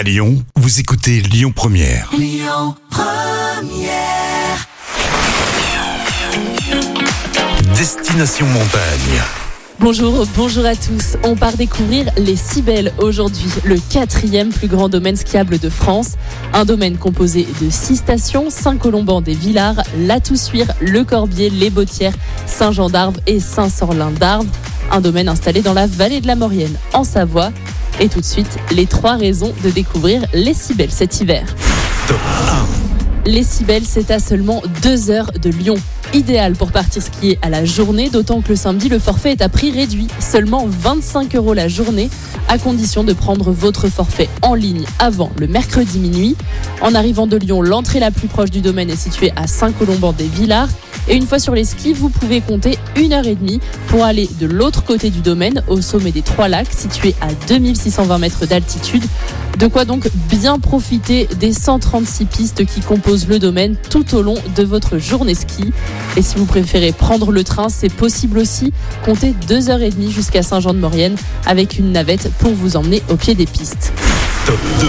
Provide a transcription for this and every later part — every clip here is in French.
À Lyon, vous écoutez Lyon Première. Destination Montagne. Bonjour, bonjour à tous. On part découvrir les Cibelles aujourd'hui, le quatrième plus grand domaine skiable de France. Un domaine composé de six stations, Saint-Colomban des Villars, La Toussuire, Le Corbier, Les Bautières, Saint-Jean d'Arve et Saint-Sorlin d'Arve. Un domaine installé dans la vallée de la Maurienne, en Savoie. Et tout de suite, les trois raisons de découvrir les Cibelles cet hiver. Top Les Cibelles, c'est à seulement deux heures de Lyon. Idéal pour partir skier à la journée, d'autant que le samedi, le forfait est à prix réduit. Seulement 25 euros la journée, à condition de prendre votre forfait en ligne avant le mercredi minuit. En arrivant de Lyon, l'entrée la plus proche du domaine est située à Saint-Colomban-des-Villars. Et une fois sur les skis, vous pouvez compter une heure et demie pour aller de l'autre côté du domaine, au sommet des Trois Lacs, situé à 2620 mètres d'altitude. De quoi donc bien profiter des 136 pistes qui composent le domaine tout au long de votre journée ski. Et si vous préférez prendre le train, c'est possible aussi. Comptez deux heures et demie jusqu'à Saint-Jean-de-Maurienne avec une navette pour vous emmener au pied des pistes. Top 2.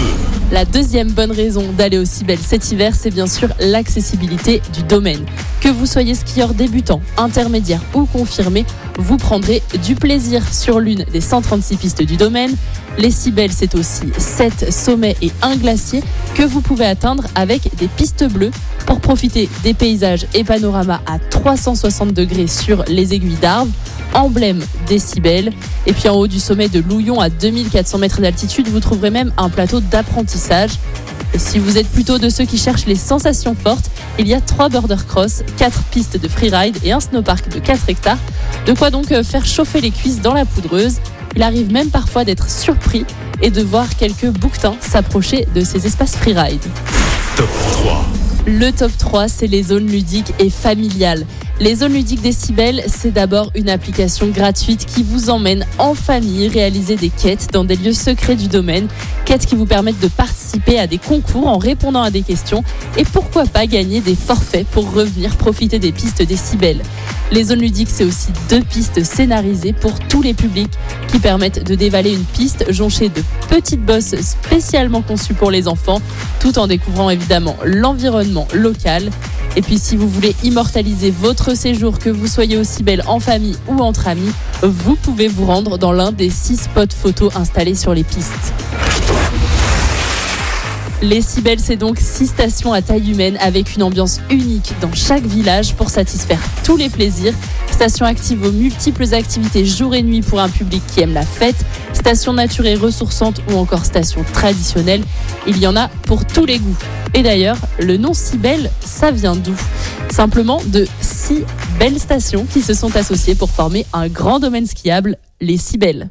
La deuxième bonne raison d'aller au Cibel cet hiver, c'est bien sûr l'accessibilité du domaine. Que vous soyez skieur débutant, intermédiaire ou confirmé, vous prendrez du plaisir sur l'une des 136 pistes du domaine. Les Cibelles, c'est aussi 7 sommets et un glacier que vous pouvez atteindre avec des pistes bleues pour profiter des paysages et panoramas à 360 degrés sur les aiguilles d'arbres, emblème des Cibelles. Et puis en haut du sommet de Louillon à 2400 mètres d'altitude, vous trouverez même un plateau d'apprentissage. Et si vous êtes plutôt de ceux qui cherchent les sensations fortes, il y a 3 border cross, 4 pistes de freeride et un snowpark de 4 hectares. De quoi donc euh, faire chauffer les cuisses dans la poudreuse. Il arrive même parfois d'être surpris et de voir quelques bouquetins s'approcher de ces espaces freeride. Top 3. Le top 3, c'est les zones ludiques et familiales. Les zones ludiques des Cibelles, c'est d'abord une application gratuite qui vous emmène en famille réaliser des quêtes dans des lieux secrets du domaine. Quêtes qui vous permettent de participer à des concours en répondant à des questions et pourquoi pas gagner des forfaits pour revenir profiter des pistes des Cibelles. Les zones ludiques, c'est aussi deux pistes scénarisées pour tous les publics qui permettent de dévaler une piste jonchée de petites bosses spécialement conçues pour les enfants, tout en découvrant évidemment l'environnement local. Et puis si vous voulez immortaliser votre séjour, que vous soyez aussi belle en famille ou entre amis, vous pouvez vous rendre dans l'un des six spots photos installés sur les pistes. Les Cibelles, c'est donc six stations à taille humaine avec une ambiance unique dans chaque village pour satisfaire tous les plaisirs. Stations actives aux multiples activités jour et nuit pour un public qui aime la fête. Stations nature et ressourçantes ou encore stations traditionnelles. Il y en a pour tous les goûts. Et d'ailleurs, le nom Cibelle, ça vient d'où? Simplement de six belles stations qui se sont associées pour former un grand domaine skiable, les Cibelles.